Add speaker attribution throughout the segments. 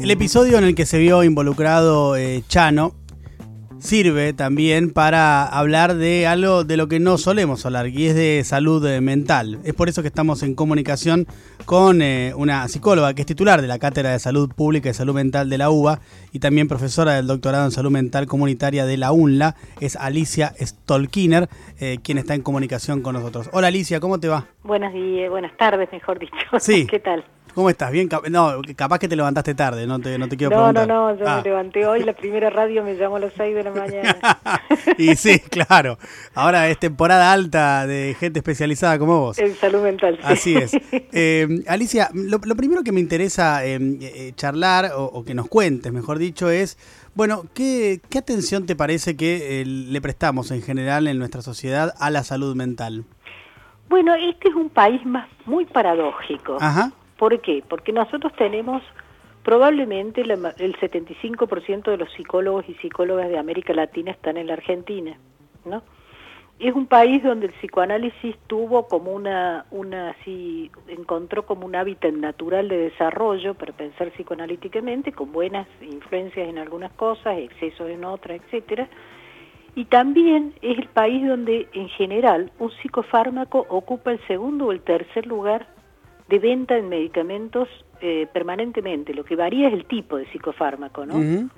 Speaker 1: El episodio en el que se vio involucrado eh, Chano sirve también para hablar de algo de lo que no solemos hablar, y es de salud eh, mental. Es por eso que estamos en comunicación con eh, una psicóloga que es titular de la Cátedra de Salud Pública y Salud Mental de la UBA y también profesora del doctorado en Salud Mental Comunitaria de la UNLA, es Alicia Stolkiner, eh, quien está en comunicación con nosotros. Hola Alicia, ¿cómo te va?
Speaker 2: Buenos días, buenas tardes, mejor dicho.
Speaker 1: Sí.
Speaker 2: ¿Qué tal?
Speaker 1: ¿Cómo estás? Bien, no, capaz que te levantaste tarde, no te, no te quiero
Speaker 2: no,
Speaker 1: preguntar.
Speaker 2: No, no, yo
Speaker 1: Ah.
Speaker 2: me levanté hoy, la primera radio me llamó a las 6 de la mañana.
Speaker 1: y sí, claro. Ahora es temporada alta de gente especializada como vos.
Speaker 2: En salud mental. sí.
Speaker 1: Así es. Eh, Alicia, lo, lo primero que me interesa eh, eh, charlar o, o que nos cuentes, mejor dicho, es, bueno, ¿qué, qué atención te parece que le prestamos en general en nuestra sociedad a la salud mental?
Speaker 2: Bueno, este es un país más muy paradójico.
Speaker 1: Ajá.
Speaker 2: ¿Por qué? Porque nosotros tenemos probablemente el 75% de los psicólogos y psicólogas de América Latina están en la Argentina, ¿no? Es un país donde el psicoanálisis tuvo como una, una así, encontró como un hábitat natural de desarrollo para pensar psicoanalíticamente, con buenas influencias en algunas cosas, excesos en otras, etcétera. Y también es el país donde, en general, un psicofármaco ocupa el segundo o el tercer lugar de venta en medicamentos eh, permanentemente. Lo que varía es el tipo de psicofármaco, ¿no?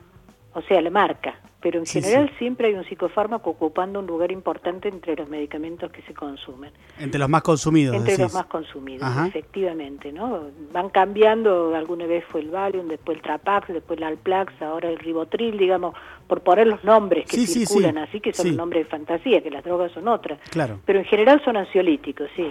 Speaker 2: O sea, la marca. Pero en
Speaker 1: Sí,
Speaker 2: general
Speaker 1: sí.
Speaker 2: siempre hay un psicofármaco ocupando un lugar importante entre los medicamentos que se consumen.
Speaker 1: Entre los más consumidos.
Speaker 2: Entre
Speaker 1: decís.
Speaker 2: los más consumidos,
Speaker 1: Ajá.
Speaker 2: efectivamente, ¿no? Van cambiando, alguna vez fue el Valium, después el Trapax, después el Alplax, ahora el Ribotril, digamos, por poner los nombres que
Speaker 1: Sí, sí,
Speaker 2: circulan
Speaker 1: sí.
Speaker 2: así, que son
Speaker 1: Sí.
Speaker 2: nombres de fantasía, que las drogas son otras.
Speaker 1: Claro.
Speaker 2: Pero en general son ansiolíticos, sí.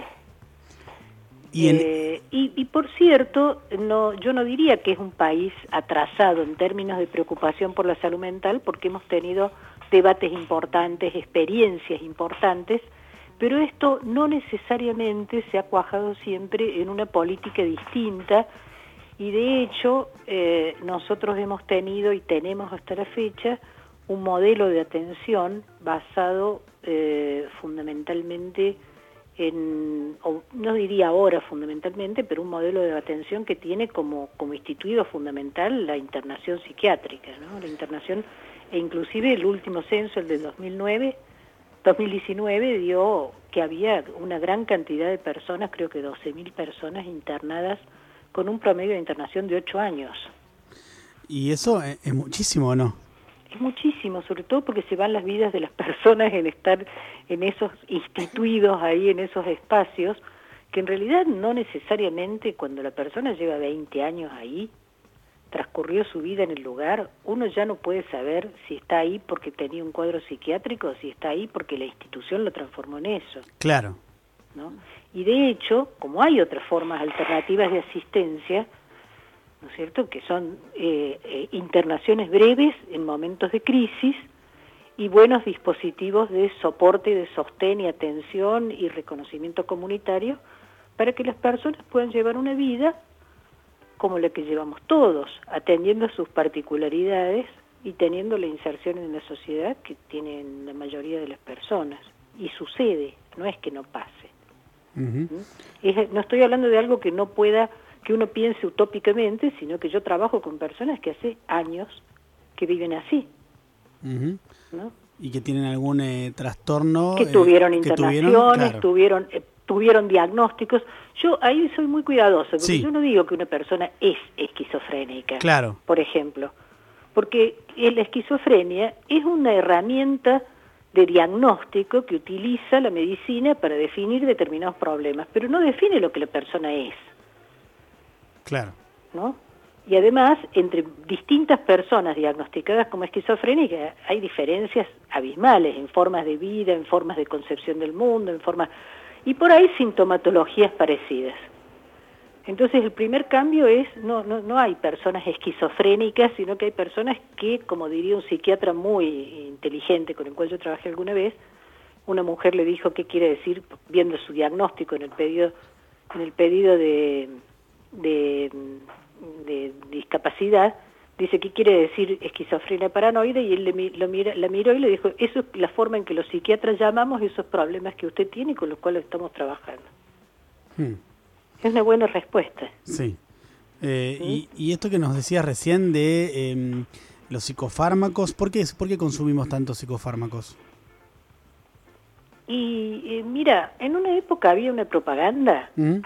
Speaker 2: Eh, y, y por cierto, no, yo no diría que es un país atrasado en términos de preocupación por la salud mental, porque hemos tenido debates importantes, experiencias importantes, pero esto no necesariamente se ha cuajado siempre en una política distinta. Y de hecho eh, nosotros hemos tenido y tenemos hasta la fecha un modelo de atención basado eh, fundamentalmente en, o no diría ahora fundamentalmente, pero un modelo de atención que tiene como, como instituido fundamental la internación psiquiátrica, ¿no? La internación, e inclusive el último censo, el del 2009, 2019, dio que había una gran cantidad de personas, creo que 12.000 personas internadas con un promedio de internación de 8 años.
Speaker 1: y eso es, es muchísimo, ¿o no?
Speaker 2: Es muchísimo, sobre todo porque se van las vidas de las personas en estar en esos instituidos ahí, en esos espacios, que en realidad no necesariamente cuando la persona lleva 20 años ahí, transcurrió su vida en el lugar, uno ya no puede saber si está ahí porque tenía un cuadro psiquiátrico o si está ahí porque la institución lo transformó en eso.
Speaker 1: Claro.
Speaker 2: ¿no? Y de hecho, como hay otras formas alternativas de asistencia, ¿no es cierto?, que son eh, eh, internaciones breves en momentos de crisis y buenos dispositivos de soporte, de sostén y atención y reconocimiento comunitario para que las personas puedan llevar una vida como la que llevamos todos, atendiendo a sus particularidades y teniendo la inserción en la sociedad que tienen la mayoría de las personas. Y sucede, no es que no pase. Es- no estoy hablando de algo que no pueda, que uno piense utópicamente, sino que yo trabajo con personas que hace años que viven así,
Speaker 1: Y que tienen algún eh, trastorno.
Speaker 2: que
Speaker 1: eh,
Speaker 2: tuvieron
Speaker 1: que
Speaker 2: internaciones,
Speaker 1: tuvieron, claro.
Speaker 2: tuvieron, eh, tuvieron diagnósticos. Yo ahí soy muy cuidadosa, porque
Speaker 1: Sí.
Speaker 2: yo no digo que una persona es esquizofrénica,
Speaker 1: Claro.
Speaker 2: por ejemplo, porque la esquizofrenia es una herramienta de diagnóstico que utiliza la medicina para definir determinados problemas, pero no define lo que la persona es.
Speaker 1: Claro.
Speaker 2: ¿no? Y además, entre distintas personas diagnosticadas como esquizofrénica, hay diferencias abismales en formas de vida, en formas de concepción del mundo, en formas... Y por ahí sintomatologías parecidas. Entonces el primer cambio es, no, no, no hay personas esquizofrénicas, sino que hay personas que, como diría un psiquiatra muy inteligente con el cual yo trabajé alguna vez, una mujer le dijo qué quiere decir, viendo su diagnóstico en el pedido, en el pedido de, de, de discapacidad, dice qué quiere decir esquizofrenia paranoide y él le, lo mira, la miró y le dijo, eso es la forma en que los psiquiatras llamamos esos problemas que usted tiene y con los cuales estamos trabajando.
Speaker 1: Hmm,
Speaker 2: Es una buena respuesta.
Speaker 1: Sí. y, y, esto que nos decías recién de em, los psicofármacos, ¿por qué, ¿por qué consumimos tantos psicofármacos?
Speaker 2: Y eh, mira, en una época había una propaganda ¿Mm?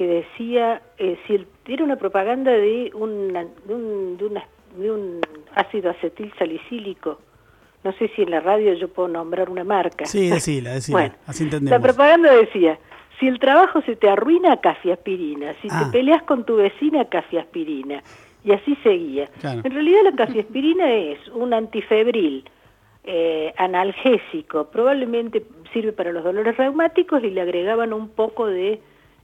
Speaker 2: Que decía, eh, si era una propaganda de, un, de, un, de, un ácido acetil salicílico, no sé si en la radio yo puedo nombrar una marca.
Speaker 1: Sí, decila, decila, bueno, así entendemos.
Speaker 2: La propaganda decía, si el trabajo se te arruina, cafiaspirina, si te ah. peleas con tu vecina, cafiaspirina. Y así seguía. En realidad la cafiaspirina es un antifebril, eh, analgésico, probablemente sirve para los dolores reumáticos y le agregaban un poco de,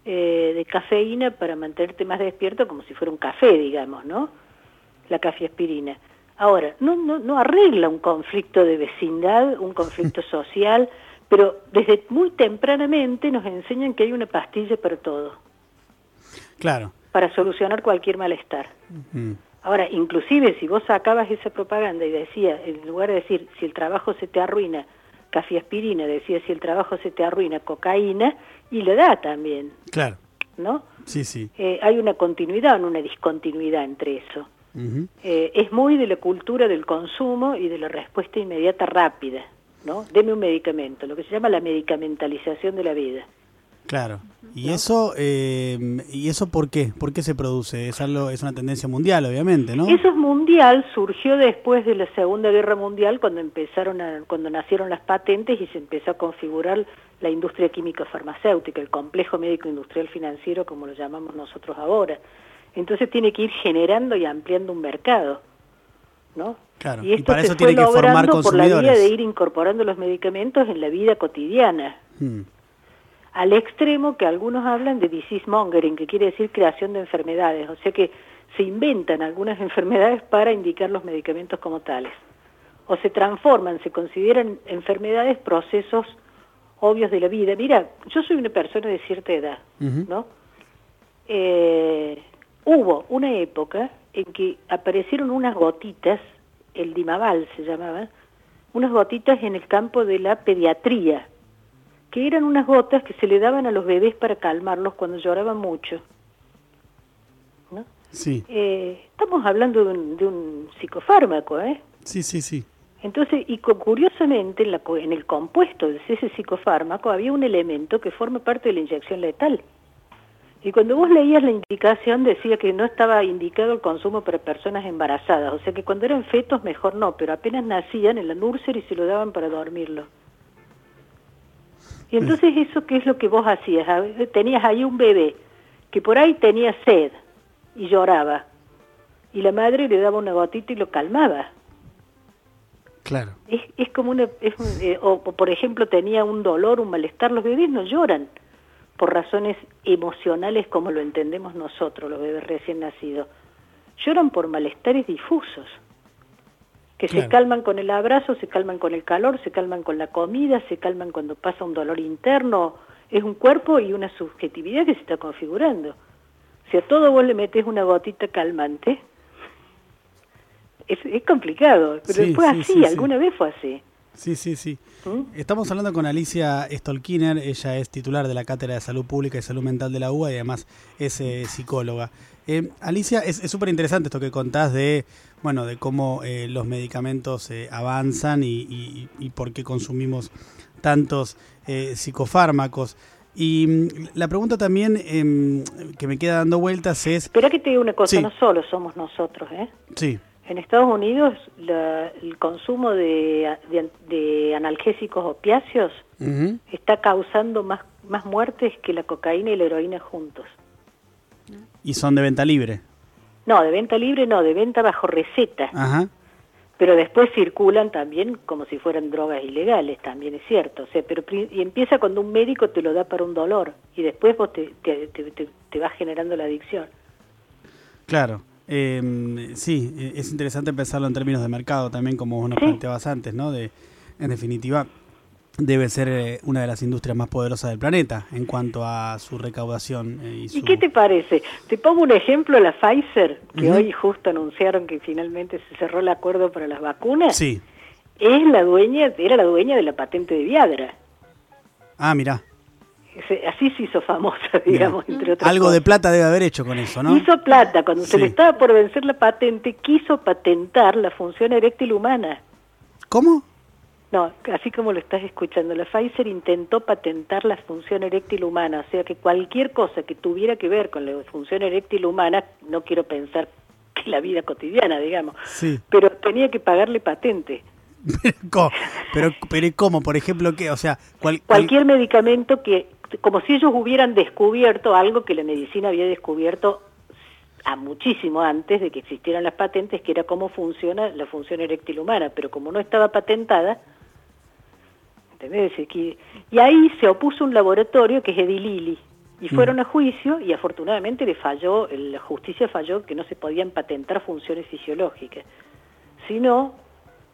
Speaker 2: eh, de cafeína para mantenerte más despierto como si fuera un café, digamos, ¿no? La cafiaspirina. Ahora, no, no, no arregla un conflicto de vecindad, un conflicto social, pero desde muy tempranamente nos enseñan que hay una pastilla para todo.
Speaker 1: Claro.
Speaker 2: Para solucionar cualquier malestar. Ahora, inclusive si vos sacabas esa propaganda y decía, en lugar de decir, si el trabajo se te arruina, aspirina, decía, si el trabajo se te arruina, cocaína, y le da también.
Speaker 1: Claro.
Speaker 2: ¿No?
Speaker 1: Sí, sí.
Speaker 2: Eh, hay una continuidad, no una discontinuidad entre eso. Eh, es muy de la cultura del consumo y de la respuesta inmediata rápida, ¿no? Deme un medicamento, lo que se llama la medicamentalización de la vida.
Speaker 1: Claro. ¿Y eso eh, y eso por qué? ¿Por qué se produce? Es algo es una tendencia mundial, obviamente, ¿no?
Speaker 2: Eso es mundial, surgió después de la Segunda Guerra Mundial cuando empezaron a, cuando nacieron las patentes y se empezó a configurar la industria química farmacéutica, el complejo médico industrial financiero como lo llamamos nosotros ahora. Entonces tiene que ir generando y ampliando un mercado, ¿no?
Speaker 1: Claro, y, para eso tiene que formar consumidores.
Speaker 2: por la vía de ir incorporando los medicamentos en la vida cotidiana. Hmm al extremo que algunos hablan de disease mongering, que quiere decir creación de enfermedades, o sea que se inventan algunas enfermedades para indicar los medicamentos como tales. O se transforman, se consideran enfermedades procesos obvios de la vida. Mira, yo soy una persona de cierta edad, ¿no? Eh, hubo una época en que aparecieron unas gotitas, el dimaval se llamaba, unas gotitas en el campo de la pediatría, que eran unas gotas que se le daban a los bebés para calmarlos cuando lloraban mucho. ¿no?
Speaker 1: Sí.
Speaker 2: Eh, estamos hablando de un, de un, psicofármaco, ¿eh?
Speaker 1: Sí, sí, sí.
Speaker 2: Entonces, y curiosamente, en, la, en el compuesto de ese psicofármaco había un elemento que forma parte de la inyección letal. Y cuando vos leías la indicación decía que no estaba indicado el consumo para personas embarazadas, o sea que cuando eran fetos mejor no, pero apenas nacían en la nursery se lo daban para dormirlo. Y entonces eso, ¿qué es lo que vos hacías? Tenías ahí un bebé que por ahí tenía sed y lloraba. Y la madre le daba una gotita y lo calmaba.
Speaker 1: Claro.
Speaker 2: Es, es como una... Eh, o, por ejemplo tenía un dolor, un malestar. Los bebés no lloran por razones emocionales como lo entendemos nosotros, los bebés recién nacidos. Lloran por malestares difusos que se calman con el abrazo, se calman con el calor, se calman con la comida, se calman cuando pasa un dolor interno. Es un cuerpo y una subjetividad que se está configurando. Si a todo vos le metes una gotita calmante, es, complicado, pero fue así, alguna vez fue así.
Speaker 1: Sí, sí, sí. ¿Mm? Estamos hablando con Alicia Stolkiner, ella es titular de la Cátedra de Salud Pública y Salud Mental de la UBA y además es eh, psicóloga. Eh, Alicia, es súper interesante esto que contás de, bueno, de cómo eh, los medicamentos avanzan y, por qué consumimos tantos psicofármacos. Y mm, la pregunta también em, que me queda dando vueltas es...
Speaker 2: Espera que te diga una cosa, no solo somos nosotros, ¿eh?
Speaker 1: Sí.
Speaker 2: En Estados Unidos el consumo de, analgésicos opiáceos está causando más, más muertes que la cocaína y la heroína juntos.
Speaker 1: ¿Y son de venta libre?
Speaker 2: No, de venta libre no, de venta bajo receta. Pero después circulan también como si fueran drogas ilegales, también es cierto. O sea, pero y empieza cuando un médico te lo da para un dolor y después vos te, te, te, te vas generando la adicción.
Speaker 1: Claro. Eh, sí, e, es interesante pensarlo en términos de mercado también, como vos nos planteabas antes, ¿no? De, en definitiva, debe ser eh, una de las industrias más poderosas del planeta en cuanto a su recaudación.
Speaker 2: Eh, y, qué te parece? Te pongo un ejemplo, la Pfizer, que hoy justo anunciaron que finalmente se cerró el acuerdo para las vacunas.
Speaker 1: Sí.
Speaker 2: Es la dueña, era la dueña de la patente de Viadra.
Speaker 1: Ah, mira.
Speaker 2: Así se hizo famosa, digamos, entre otras
Speaker 1: Algo de plata debe haber hecho con eso, ¿no?
Speaker 2: Hizo plata, cuando se le estaba por vencer la patente, quiso patentar la función eréctil humana.
Speaker 1: ¿Cómo?
Speaker 2: No, así como lo estás escuchando, la Pfizer intentó patentar la función eréctil humana, o sea que cualquier cosa que tuviera que ver con la función eréctil humana, no quiero pensar que la vida cotidiana, digamos,
Speaker 1: sí.
Speaker 2: pero tenía que pagarle patente.
Speaker 1: pero, pero ¿cómo? Por ejemplo, ¿qué? O sea,
Speaker 2: cualquier medicamento que, como si ellos hubieran descubierto algo que la medicina había descubierto a muchísimo antes de que existieran las patentes, que era cómo funciona la función eréctil humana, pero como no estaba patentada, ¿entendés? Y ahí se opuso un laboratorio que es Edilili, y fueron mm. a juicio y afortunadamente le falló, la justicia falló que no se podían patentar funciones fisiológicas. Si no,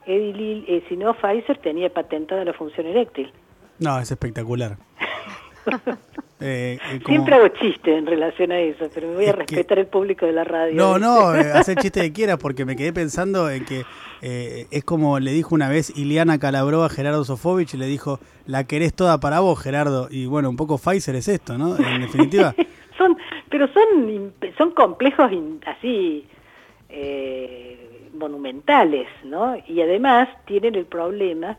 Speaker 2: eh, si no, Pfizer tenía patentada la función eréctil.
Speaker 1: No, es espectacular.
Speaker 2: Eh, eh, Siempre hago chiste en relación a eso, pero me voy a respetar el público de la radio.
Speaker 1: No, no, hacer chiste que quiera, porque me quedé pensando en que es como le dijo una vez Iliana Calabró a Gerardo Sofovich y le dijo, la querés toda para vos, Gerardo. Y bueno, un poco Pfizer es esto, ¿no? En definitiva.
Speaker 2: son, pero son, son complejos así. Eh, monumentales, ¿no? Y además tienen el problema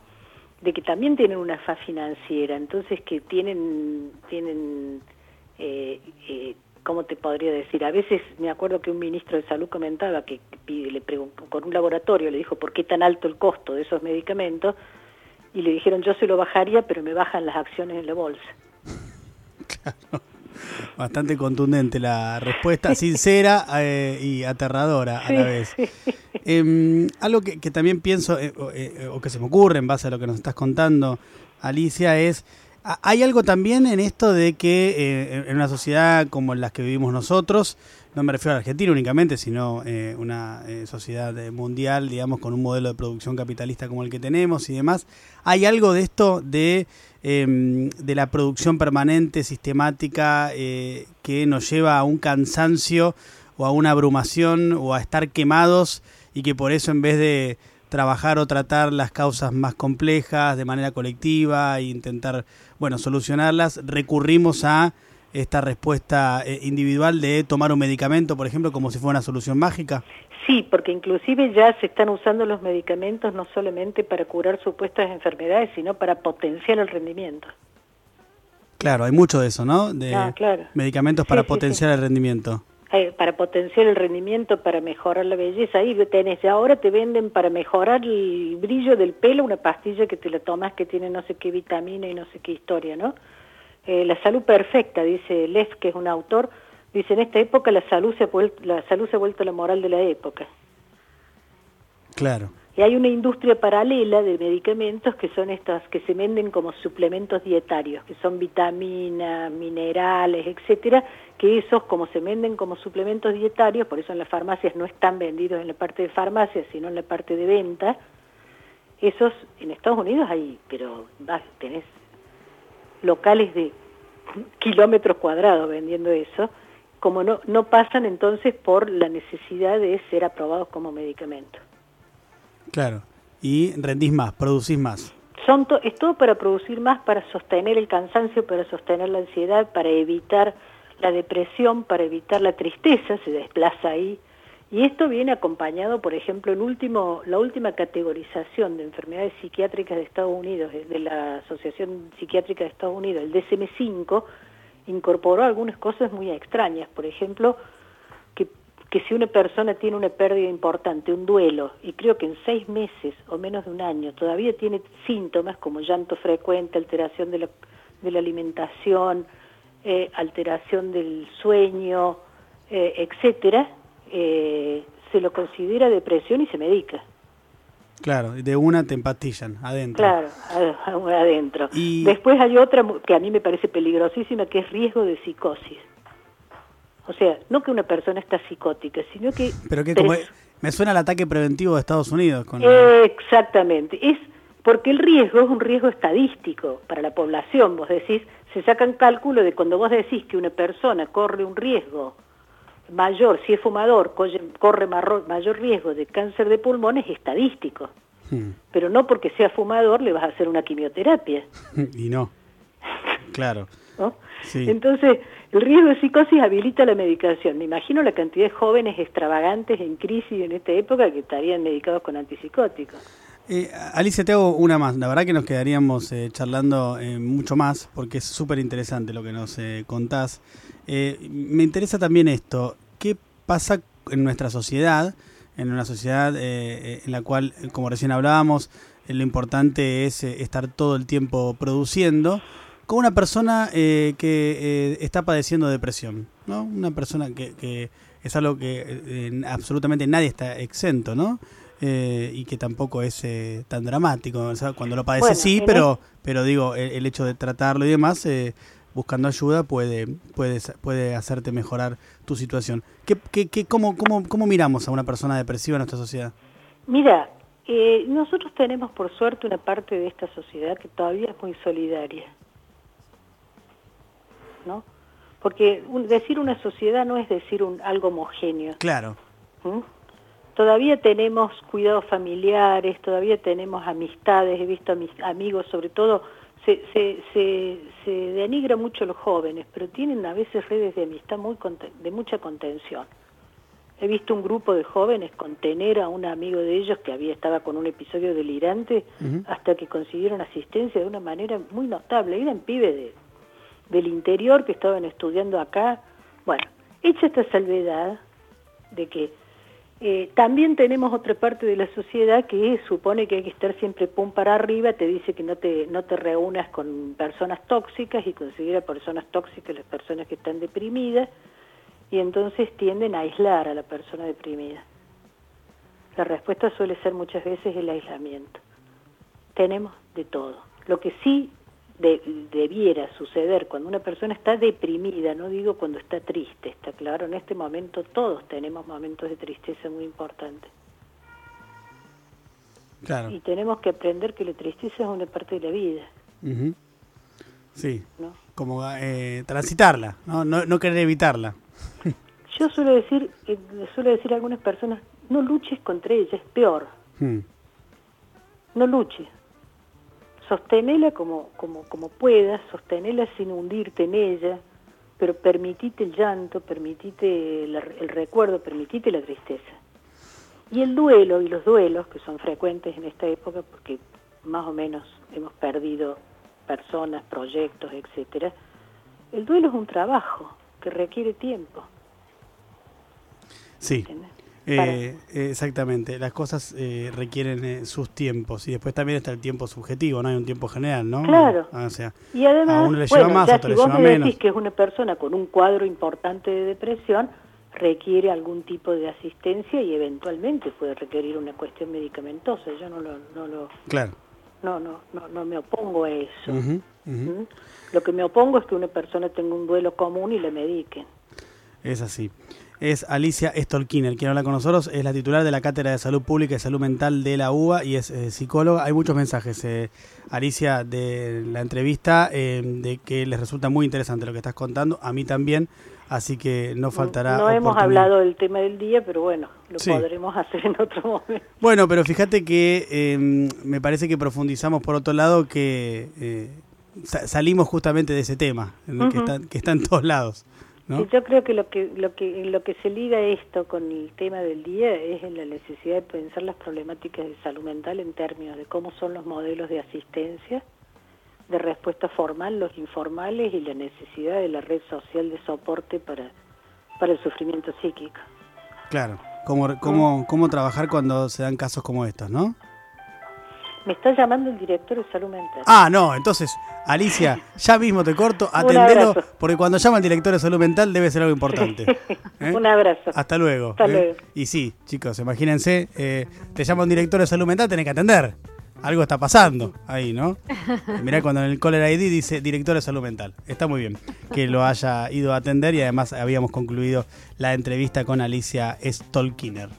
Speaker 2: de que también tienen una fa financiera, entonces que tienen, tienen eh, eh, ¿cómo te podría decir? A veces me acuerdo que un ministro de salud comentaba que le preguntó, con un laboratorio le dijo, ¿por qué tan alto el costo de esos medicamentos? Y le dijeron, yo se lo bajaría, pero me bajan las acciones en la bolsa.
Speaker 1: Claro. Bastante contundente la respuesta, sincera eh, y aterradora a la vez. Em, algo que, también pienso, eh, eh, o, que se me ocurre en base a lo que nos estás contando, Alicia, es, hay algo también en esto de que en una sociedad como la que vivimos nosotros, no me refiero a Argentina únicamente, sino una sociedad mundial, digamos, con un modelo de producción capitalista como el que tenemos y demás, hay algo de esto de Em, de la producción permanente, sistemática, eh, que nos lleva a un cansancio o a una abrumación o a estar quemados y que por eso en vez de trabajar o tratar las causas más complejas de manera colectiva e intentar, bueno, solucionarlas, recurrimos a esta respuesta eh, individual de tomar un medicamento, por ejemplo, como si fuera una solución mágica?
Speaker 2: Sí, porque inclusive ya se están usando los medicamentos no solamente para curar supuestas enfermedades, sino para potenciar el rendimiento.
Speaker 1: Claro, hay mucho de eso, ¿no? De ah, medicamentos para potenciar el rendimiento.
Speaker 2: Eh, para potenciar el rendimiento, para mejorar la belleza. Ahí tenés, ahora te venden para mejorar el brillo del pelo una pastilla que te la tomas que tiene no sé qué vitamina y no sé qué historia, ¿no? Eh, la salud perfecta, dice Les, que es un autor, dice en esta época la salud se ha vuelto, la salud se ha vuelto la moral de la época.
Speaker 1: Claro.
Speaker 2: Y hay una industria paralela de medicamentos que son estas que se venden como suplementos dietarios, que son vitaminas, minerales, etcétera, que esos como se venden como suplementos dietarios, por eso en las farmacias no están vendidos en la parte de farmacia, sino en la parte de venta. Esos en Estados Unidos hay, pero vas, tenés locales de kilómetros cuadrados vendiendo eso, como no, no pasan entonces por la necesidad de ser aprobados como medicamento.
Speaker 1: Claro, y rendís más, producís más.
Speaker 2: Son es todo para producir más, para sostener el cansancio, para sostener la ansiedad, para evitar la depresión, para evitar la tristeza, se desplaza ahí y esto viene acompañado, por ejemplo, el último, la última categorización de enfermedades psiquiátricas de Estados Unidos, de la Asociación Psiquiátrica de Estados Unidos, el DSM-5, incorporó algunas cosas muy extrañas. Por ejemplo, que, si una persona tiene una pérdida importante, un duelo, y creo que en seis meses o menos de un año todavía tiene síntomas como llanto frecuente, alteración de la, de la alimentación, eh, alteración del sueño, eh, etcétera, eh, se lo considera depresión y se medica.
Speaker 1: Claro, de una te empatillan adentro.
Speaker 2: Claro, adentro. Y... Después hay otra que a mí me parece peligrosísima, que es riesgo de psicosis. O sea, no que una persona está psicótica, sino que...
Speaker 1: Pero que como... Me suena el ataque preventivo de Estados Unidos. Con
Speaker 2: Exactamente. Es porque el riesgo es un riesgo estadístico para la población. Vos decís, se sacan cálculo de cuando vos decís que una persona corre un riesgo mayor, si es fumador, corre mayor riesgo de cáncer de pulmones estadístico. Hmm. Pero no porque sea fumador le vas a hacer una quimioterapia.
Speaker 1: y no. Claro.
Speaker 2: Entonces, el riesgo de psicosis habilita la medicación. Me imagino la cantidad de jóvenes extravagantes en crisis en esta época que estarían medicados con antipsicóticos.
Speaker 1: Eh, Alicia, te hago una más. La verdad que nos quedaríamos eh, charlando eh, mucho más porque es súper interesante lo que nos eh, contás. me interesa también esto. ¿Qué pasa en nuestra sociedad? En una sociedad en la cual, como recién hablábamos, lo importante es estar todo el tiempo produciendo con una persona eh, que eh, está padeciendo depresión, ¿no? Una persona que, que es algo que eh, absolutamente nadie está exento, ¿no? y que tampoco es tan dramático. cuando lo padece sí, pero, pero digo, el, hecho de tratarlo y demás, buscando ayuda puede, puede, puede hacerte mejorar tu situación. ¿Qué, qué, qué, cómo, cómo, ¿Cómo miramos a una persona depresiva en nuestra sociedad?
Speaker 2: Mira, nosotros tenemos por suerte una parte de esta sociedad que todavía es muy solidaria. ¿No? Porque decir una sociedad no es decir un, algo homogéneo.
Speaker 1: Claro.
Speaker 2: ¿Mm? Todavía tenemos cuidados familiares, todavía tenemos amistades, he visto a mis amigos, sobre todo, se, se, se, se denigra mucho los jóvenes, pero tienen a veces redes de amistad muy de mucha contención. He visto un grupo de jóvenes contener a un amigo de ellos que había estaba con un episodio delirante hasta que consiguieron asistencia de una manera muy notable. Eran pibes de del interior que estaban estudiando acá. Bueno, hecha esta salvedad de que eh, también tenemos otra parte de la sociedad que supone que hay que estar siempre pum para arriba, te dice que no te, no te reúnas con personas tóxicas y conseguir a personas tóxicas las personas que están deprimidas y entonces tienden a aislar a la persona deprimida. La respuesta suele ser muchas veces el aislamiento. Tenemos de todo. Lo que sí debiera suceder cuando una persona está deprimida, no digo cuando está triste, está claro, en este momento todos tenemos momentos de tristeza muy importantes.
Speaker 1: Claro.
Speaker 2: Y tenemos que aprender que la tristeza es una parte de la vida.
Speaker 1: Sí, como eh, transitarla, ¿no? ¿no? querer evitarla.
Speaker 2: Yo suelo decir, eh, suelo decir a algunas personas, no luches contra ella, es peor. Hmm. No luches, sostenela como, como, como puedas, sostenela sin hundirte en ella, pero permitite el llanto, permitite el, recuerdo, permitite la tristeza. Y el duelo y los duelos, que son frecuentes en esta época, porque más o menos hemos perdido personas, proyectos, etcétera, el duelo es un trabajo que requiere tiempo.
Speaker 1: Sí. Eh, exactamente, las cosas eh, requieren eh, sus tiempos y después también está el tiempo subjetivo, no hay un tiempo general, ¿no?
Speaker 2: Claro.
Speaker 1: Ah, o sea,
Speaker 2: y además, a uno le lleva más, a otro si vos me decís que es una persona con un cuadro importante de depresión, requiere algún tipo de asistencia y eventualmente puede requerir una cuestión medicamentosa. Yo no lo, no lo
Speaker 1: claro.
Speaker 2: no, no, no, no me opongo a eso. ¿Mm? Lo que me opongo es que una persona tenga un duelo común y le mediquen.
Speaker 1: Es así es Alicia Stolkiner. Quien habla con nosotros es la titular de la Cátedra de Salud Pública y Salud Mental de la UBA y es eh, psicóloga. Hay muchos mensajes, eh, Alicia, de la entrevista, eh, de que les resulta muy interesante lo que estás contando, a mí también, así que no faltará.
Speaker 2: No hemos hablado del tema del día, pero bueno, lo podremos hacer en otro momento.
Speaker 1: Bueno, pero fíjate que me parece que profundizamos por otro lado que salimos justamente de ese tema, que, está, que está en todos lados
Speaker 2: yo creo que lo que lo que lo que se liga esto con el tema del día es en la necesidad de pensar las problemáticas de salud mental en términos de cómo son los modelos de asistencia, de respuesta formal, los informales y la necesidad de la red social de soporte para para el sufrimiento psíquico.
Speaker 1: Claro, cómo cómo cómo trabajar cuando se dan casos como estos, ¿no?
Speaker 2: Me está llamando el director de salud mental.
Speaker 1: Ah, no, entonces, Alicia, ya mismo te corto, atendelo, porque cuando llama el director de salud mental debe ser algo importante.
Speaker 2: ¿eh? Un abrazo.
Speaker 1: Hasta luego.
Speaker 2: Hasta ¿eh? luego.
Speaker 1: Y sí, chicos, imagínense, eh, te llama un director de salud mental, tenés que atender. Algo está pasando ahí, ¿no? Mirá cuando en el Caller ID dice director de salud mental. Está muy bien que lo haya ido a atender y además habíamos concluido la entrevista con Alicia Stolkiner.